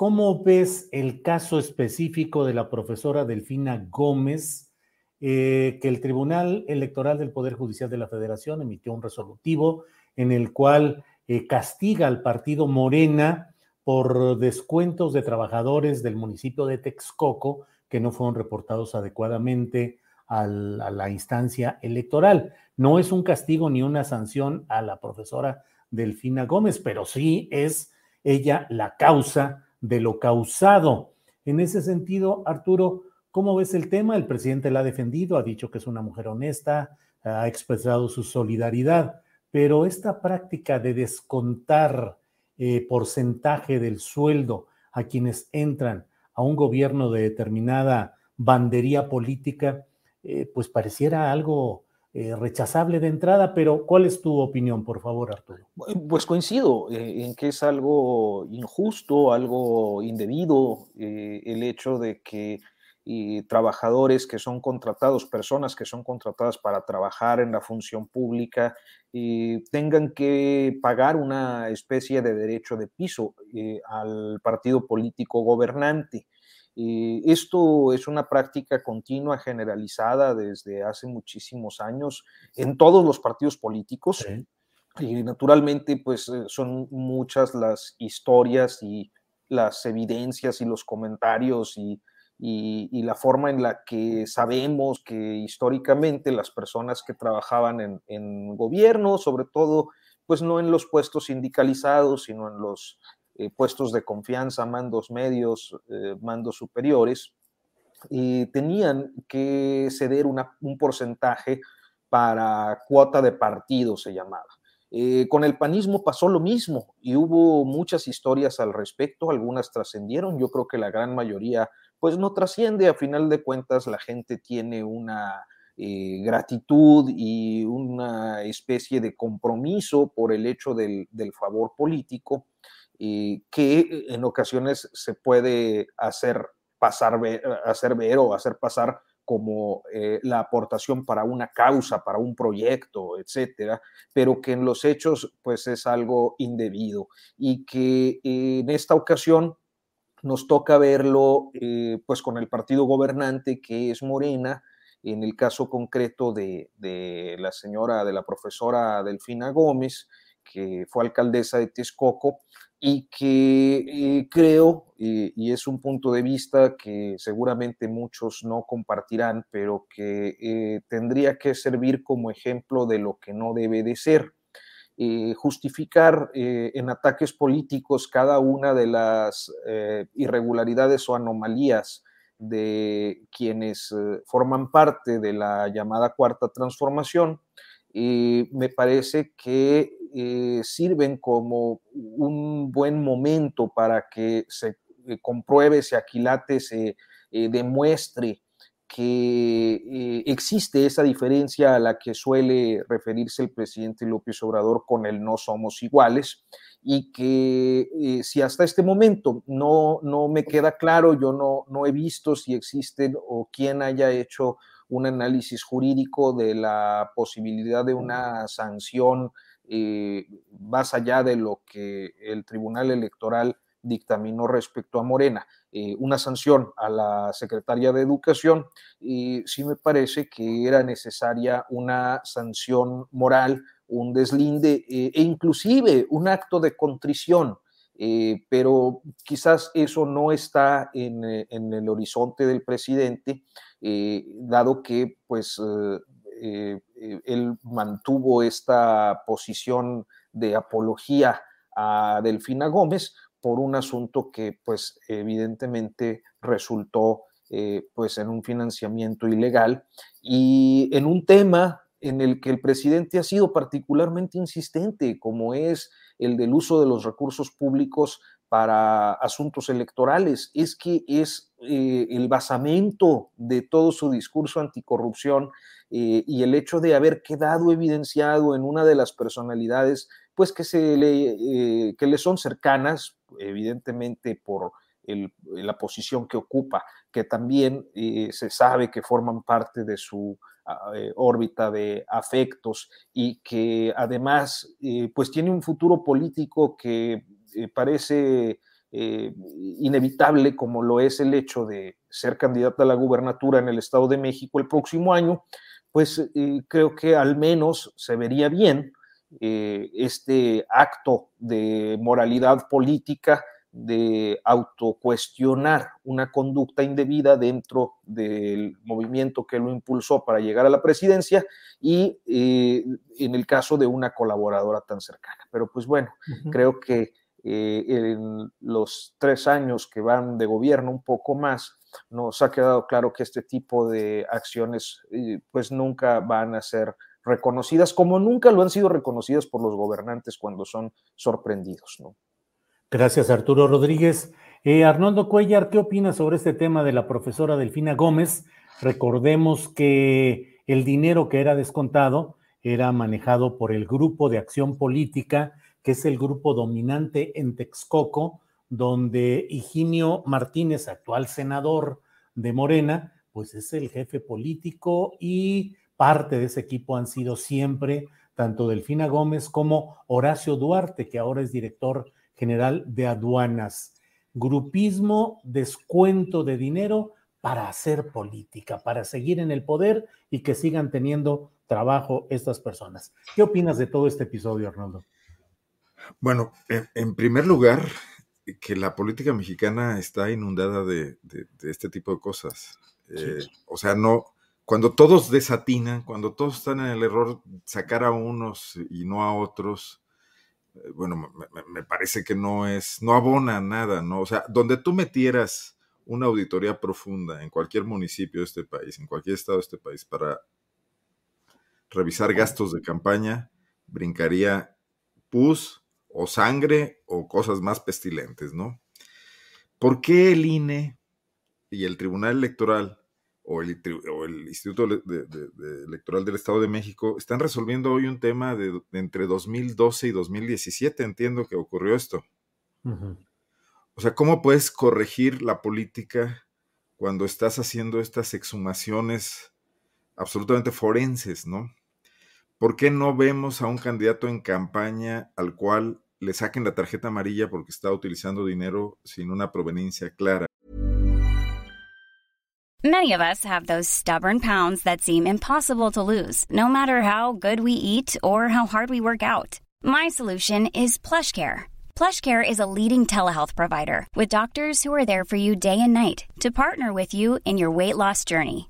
¿cómo ves el caso específico de la profesora Delfina Gómez? Eh, que el Tribunal Electoral del Poder Judicial de la Federación emitió un resolutivo en el cual eh, castiga al partido Morena por descuentos de trabajadores del municipio de Texcoco que no fueron reportados adecuadamente a la instancia electoral. No es un castigo ni una sanción a la profesora Delfina Gómez, pero sí es ella la causa de lo causado. En ese sentido, Arturo, ¿cómo ves el tema? El presidente la ha defendido, ha dicho que es una mujer honesta, ha expresado su solidaridad, pero esta práctica de descontar eh, porcentaje del sueldo a quienes entran a un gobierno de determinada bandería política, eh, pues pareciera algo eh, rechazable de entrada, pero ¿cuál es tu opinión, por favor, Arturo? Pues coincido en que es algo injusto, algo indebido, el hecho de que trabajadores que son contratados, personas que son contratadas para trabajar en la función pública, tengan que pagar una especie de derecho de piso eh, al partido político gobernante. Esto es una práctica continua, generalizada desde hace muchísimos años en todos los partidos políticos. Y naturalmente, pues eh, son muchas las historias y las evidencias y los comentarios y y, la forma en la que sabemos que históricamente las personas que trabajaban en, gobierno, sobre todo, pues no en los puestos sindicalizados, sino en los eh, puestos de confianza, mandos medios, eh, mandos superiores, y tenían que ceder un porcentaje para cuota de partido, se llamaba. Eh, con el panismo pasó lo mismo y hubo muchas historias al respecto, algunas trascendieron, yo creo que la gran mayoría pues no trasciende, a final de cuentas la gente tiene una gratitud y una especie de compromiso por el hecho del, favor político eh, que en ocasiones se puede hacer pasar, hacer ver o hacer pasar como eh, la aportación para una causa, para un proyecto, etcétera, pero que en los hechos pues es algo indebido y que en esta ocasión nos toca verlo eh, pues con el partido gobernante que es Morena, en el caso concreto de, la señora, de la profesora Delfina Gómez, que fue alcaldesa de Texcoco, y que eh, creo, y es un punto de vista que seguramente muchos no compartirán, pero que eh, tendría que servir como ejemplo de lo que no debe de ser. Eh, justificar en ataques políticos cada una de las irregularidades o anomalías de quienes forman parte de la llamada cuarta transformación, me parece que eh, sirven como un buen momento para que se eh, compruebe, se aquilate, se eh, demuestre que existe esa diferencia a la que suele referirse el presidente López Obrador con el no somos iguales y que si hasta este momento no, no me queda claro, yo no, no he visto si existen o quién haya hecho un análisis jurídico de la posibilidad de una sanción más allá de lo que el Tribunal Electoral dictaminó respecto a Morena. una sanción a la Secretaría de Educación, y sí me parece que era necesaria una sanción moral, un deslinde e inclusive un acto de contrición eh, pero quizás eso no está en, eh, el horizonte del presidente, eh, dado que pues él mantuvo esta posición de apología a Delfina Gómez por un asunto que pues evidentemente resultó pues en un financiamiento ilegal y en un tema en el que el presidente ha sido particularmente insistente, como es el del uso de los recursos públicos para asuntos electorales. Es que es eh, el basamento de todo su discurso anticorrupción eh, y el hecho de haber quedado evidenciado en una de las personalidades, pues que, se le, eh, que le son cercanas, evidentemente por la posición que ocupa, que también se sabe que forman parte de su eh, órbita de afectos y que además pues tiene un futuro político que eh, parece inevitable como lo es el hecho de ser candidata a la gubernatura en el Estado de México el próximo año, pues creo que al menos se vería bien este acto de moralidad política de autocuestionar una conducta indebida dentro del movimiento que lo impulsó para llegar a la presidencia y eh, en el caso de una colaboradora tan cercana. Pero pues bueno, creo que eh, en los tres años que van de gobierno, un poco más, nos ha quedado claro que este tipo de acciones eh, pues nunca van a ser reconocidas como nunca lo han sido reconocidas por los gobernantes cuando son sorprendidos. Gracias, Arturo Rodríguez. Eh, Arnoldo Cuellar, ¿qué opinas sobre este tema de la profesora Delfina Gómez? Recordemos que el dinero que era descontado era manejado por el Grupo de Acción Política, que es el grupo dominante en Texcoco, donde Higinio Martínez, actual senador de Morena, pues es el jefe político y parte de ese equipo han sido siempre tanto Delfina Gómez como Horacio Duarte, que ahora es director General de Aduanas. Grupismo, descuento de dinero para hacer política, para seguir en el poder y que sigan teniendo trabajo estas personas. ¿Qué opinas de todo este episodio, Arnoldo? Bueno, en, primer lugar, que la política mexicana está inundada de, este tipo de cosas. Eh, o sea, no, cuando todos desatinan, cuando todos están en el error, sacar a unos y no a otros, eh, bueno, me, parece que no es, no abona nada, ¿no? O sea, donde tú metieras una auditoría profunda en cualquier municipio de este país, en cualquier estado de este país, para revisar gastos de campaña, brincaría pus o sangre o cosas más pestilentes, ¿no? ¿Por qué el INE y el Tribunal Electoral o el, Instituto Electoral del Estado de México están resolviendo hoy un tema de, entre 2012 y 2017, entiendo que ocurrió esto. O sea, ¿cómo puedes corregir la política cuando estás haciendo estas exhumaciones absolutamente forenses, ¿no? ¿Por qué no vemos a un candidato en campaña al cual le saquen la tarjeta amarilla porque está utilizando dinero sin una proveniencia clara? Many of us have those stubborn pounds that seem impossible to lose, no matter how good we eat or how hard we work out. My solution is PlushCare. PlushCare is a leading telehealth provider with doctors who are there for you day and night to partner with you in your weight loss journey.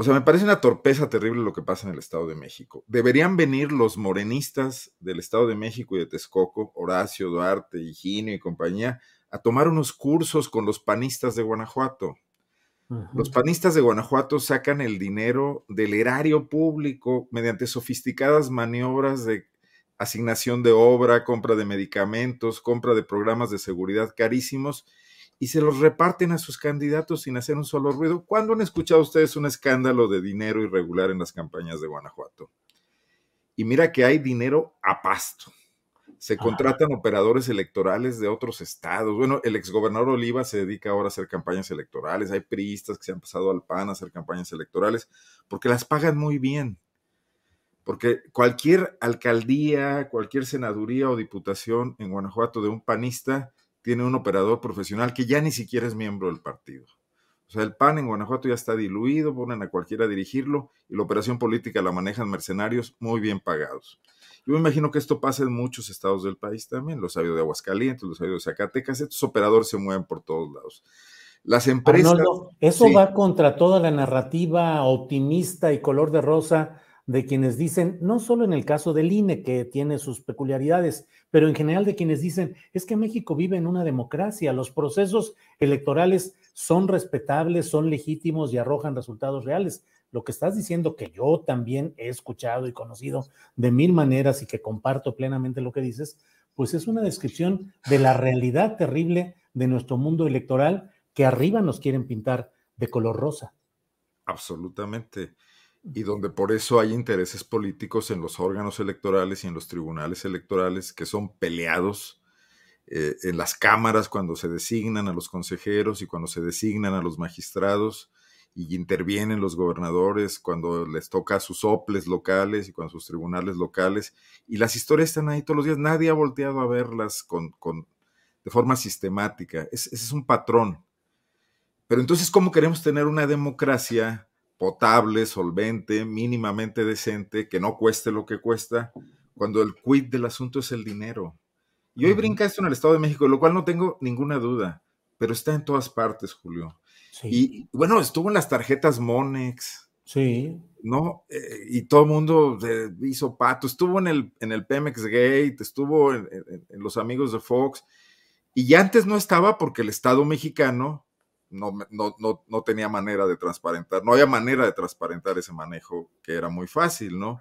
O sea, me parece una torpeza terrible lo que pasa en el Estado de México. Deberían venir los morenistas del Estado de México y de Texcoco, Horacio, Duarte, Higinio y compañía, a tomar unos cursos con los panistas de Guanajuato. Los panistas de Guanajuato sacan el dinero del erario público mediante sofisticadas maniobras de asignación de obra, compra de medicamentos, compra de programas de seguridad carísimos y se los reparten a sus candidatos sin hacer un solo ruido. ¿Cuándo han escuchado ustedes un escándalo de dinero irregular en las campañas de Guanajuato? Y mira que hay dinero a pasto se contratan operadores electorales de otros estados. Bueno, el exgobernador Oliva se dedica ahora a hacer campañas electorales. Hay priistas que se han pasado al PAN a hacer campañas electorales porque las pagan muy bien. Porque cualquier alcaldía, cualquier senaduría o diputación en Guanajuato de un panista tiene un operador profesional que ya ni siquiera es miembro del partido. O sea, el PAN en Guanajuato ya está diluido, ponen a cualquiera a dirigirlo y la operación política la manejan mercenarios muy bien pagados. Yo me imagino que esto pasa en muchos estados del país también, los sabido de Aguascalientes, los sabido de Zacatecas, estos operadores se mueven por todos lados. Las empresas... eso va contra toda la narrativa optimista y color de rosa de quienes dicen, no solo en el caso del INE, que tiene sus peculiaridades, pero en general de quienes dicen, es que México vive en una democracia, los procesos electorales son respetables, son legítimos y arrojan resultados reales lo que estás diciendo, que yo también he escuchado y conocido de mil maneras y que comparto plenamente lo que dices, pues es una descripción de la realidad terrible de nuestro mundo electoral que arriba nos quieren pintar de color rosa. Absolutamente. Y donde por eso hay intereses políticos en los órganos electorales y en los tribunales electorales que son peleados eh, en las cámaras cuando se designan a los consejeros y cuando se designan a los magistrados y intervienen los gobernadores cuando les toca a sus soples locales y con sus tribunales locales. Y las historias están ahí todos los días. Nadie ha volteado a verlas con, de forma sistemática. ese es un patrón. Pero entonces, ¿cómo queremos tener una democracia potable, solvente, mínimamente decente, que no cueste lo que cuesta, cuando el quid del asunto es el dinero? Y hoy brinca esto en el Estado de México, lo cual no tengo ninguna duda, pero está en todas partes, Julio. Y bueno, estuvo en las tarjetas Monex. Sí. ¿No? Eh, y todo el mundo hizo pato. Estuvo en el, en el Pemex Gate, estuvo en, los amigos de Fox. Y ya antes no estaba porque el Estado mexicano no, no, no, tenía manera de transparentar, no había manera de transparentar ese manejo que era muy fácil, ¿no?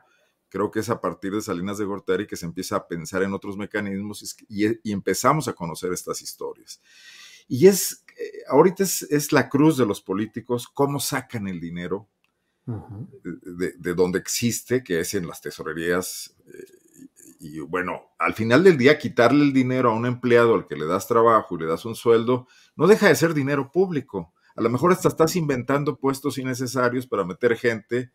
Creo que es a partir de Salinas de Gortari que se empieza a pensar en otros mecanismos y, y empezamos a conocer estas historias. Y es, eh, ahorita es, la cruz de los políticos, cómo sacan el dinero de, donde existe, que es en las tesorerías. Y, bueno, al final del día, quitarle el dinero a un empleado al que le das trabajo y le das un sueldo, no deja de ser dinero público. A lo mejor hasta estás inventando puestos innecesarios para meter gente.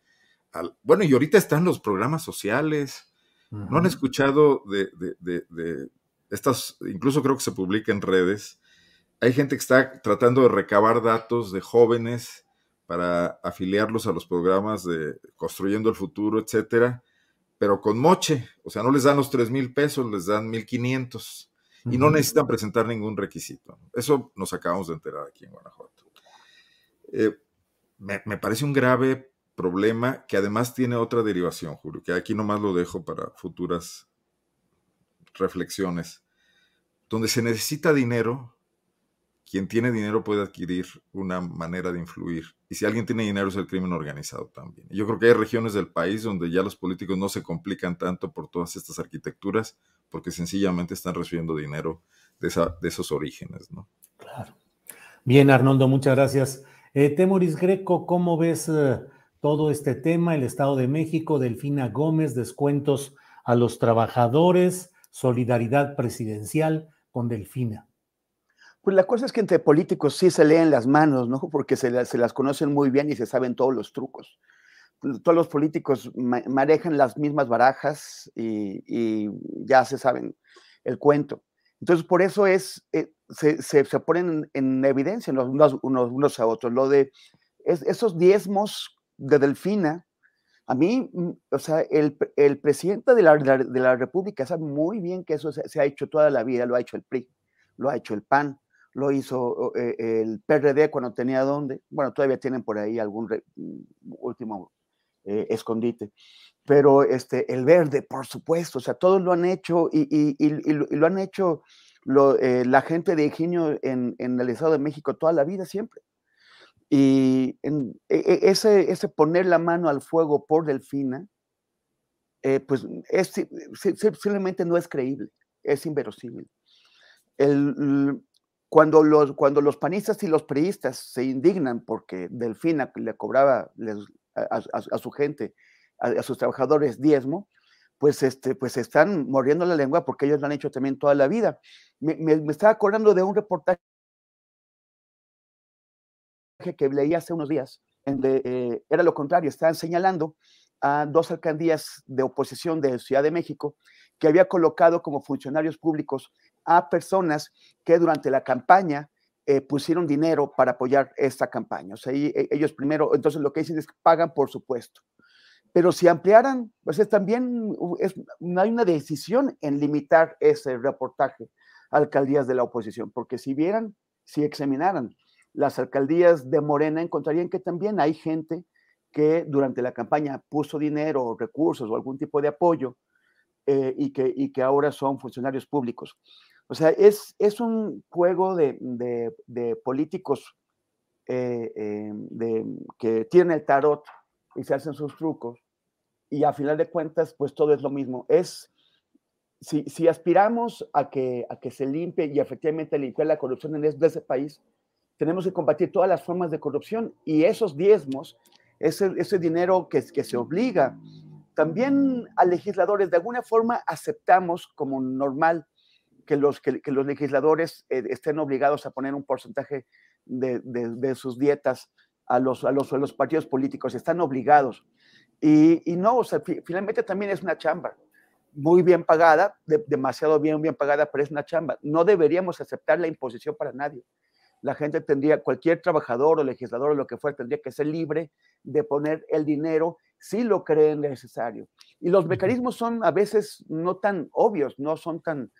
Al, bueno, y ahorita están los programas sociales. ¿No han escuchado de, de, estas, incluso creo que se publica en redes, hay gente que está tratando de recabar datos de jóvenes para afiliarlos a los programas de Construyendo el Futuro, etcétera, pero con moche, o sea, no les dan los 3 mil pesos, les dan 1.500 y no necesitan presentar ningún requisito. Eso nos acabamos de enterar aquí en Guanajuato. Eh, me, me, parece un grave problema que además tiene otra derivación, Julio, que aquí nomás lo dejo para futuras reflexiones. Donde se necesita dinero, quien tiene dinero puede adquirir una manera de influir. Y si alguien tiene dinero es el crimen organizado también. Yo creo que hay regiones del país donde ya los políticos no se complican tanto por todas estas arquitecturas porque sencillamente están recibiendo dinero de, esos orígenes, ¿no? Claro. Bien, Arnoldo, muchas gracias. Eh, Temoris Greco, ¿cómo ves eh, todo este tema? El Estado de México, Delfina Gómez, descuentos a los trabajadores, solidaridad presidencial con Delfina. Pues la cosa es que entre políticos sí se leen las manos, ¿no? Porque se, las conocen muy bien y se saben todos los trucos. Todos los políticos manejan las mismas barajas y, ya se saben el cuento. Entonces, por eso es, eh, se, se, ponen en evidencia unos, unos, a otros. Lo de esos diezmos de Delfina, a mí, mm, o sea, el, el presidente de la, de la, República sabe muy bien que eso se, se, ha hecho toda la vida, lo ha hecho el PRI, lo ha hecho el PAN, lo hizo eh, el PRD cuando tenía dónde, bueno, todavía tienen por ahí algún mm, último eh, escondite, pero este, el verde, por supuesto, o sea, todos lo han hecho y, lo han hecho eh, la gente de Ingenio en, el Estado de México toda la vida siempre. Y e, e, ese, ese poner la mano al fuego por Delfina, pues es, simplemente no es creíble, es inverosímil. El, cuando los, cuando los panistas y los priistas se indignan porque Delfina le cobraba a, su gente, a, sus trabajadores diezmo, pues, este, pues están mordiendo la lengua porque ellos lo han hecho también toda la vida. Me, estaba acordando de un reportaje que leí hace unos días, eh, era lo contrario, estaban señalando a dos alcaldías de oposición de Ciudad de México que había colocado como funcionarios públicos a personas que durante la campaña eh, pusieron dinero para apoyar esta campaña. O sea, e, ellos primero, entonces lo que dicen es que pagan por supuesto. Pero si ampliaran, pues es también es, hay una decisión en limitar ese reportaje a alcaldías de la oposición, porque si vieran, si examinaran las alcaldías de Morena, encontrarían que también hay gente que durante la campaña puso dinero, recursos o algún tipo de apoyo eh, y, que, y que ahora son funcionarios públicos. O sea, es, es un juego de, políticos eh, eh, que tienen el tarot y se hacen sus trucos. Y a final de cuentas, pues todo es lo mismo. Es, si, aspiramos a que, a que se limpie y efectivamente limpiar la corrupción en ese país, tenemos que combatir todas las formas de corrupción y esos diezmos, ese, ese dinero que, que se obliga, también a legisladores de alguna forma aceptamos como normal que los, que, los legisladores eh, estén obligados a poner un porcentaje de, sus dietas a los, a los, los, partidos políticos, están obligados. Y, no, o sea, finalmente también es una chamba muy bien pagada, demasiado bien, bien pagada, pero es una chamba. No deberíamos aceptar la imposición para nadie. La gente tendría, cualquier trabajador o legislador o lo que fuera, tendría que ser libre de poner el dinero si lo creen necesario. Y los mecanismos son a veces no tan obvios, no son tan,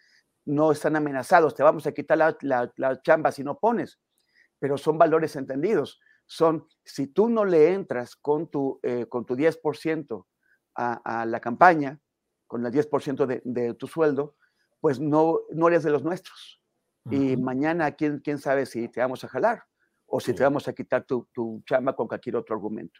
no están amenazados, te vamos a quitar la, chamba si no pones, pero son valores entendidos. Son, si tú no le entras con tu, eh, con tu 10% a, la campaña, con el 10% de, de, tu sueldo, pues no, no eres de los nuestros. Y mañana, ¿quién, ¿quién sabe si te vamos a jalar o si te vamos a quitar tu, tu chamba con cualquier otro argumento?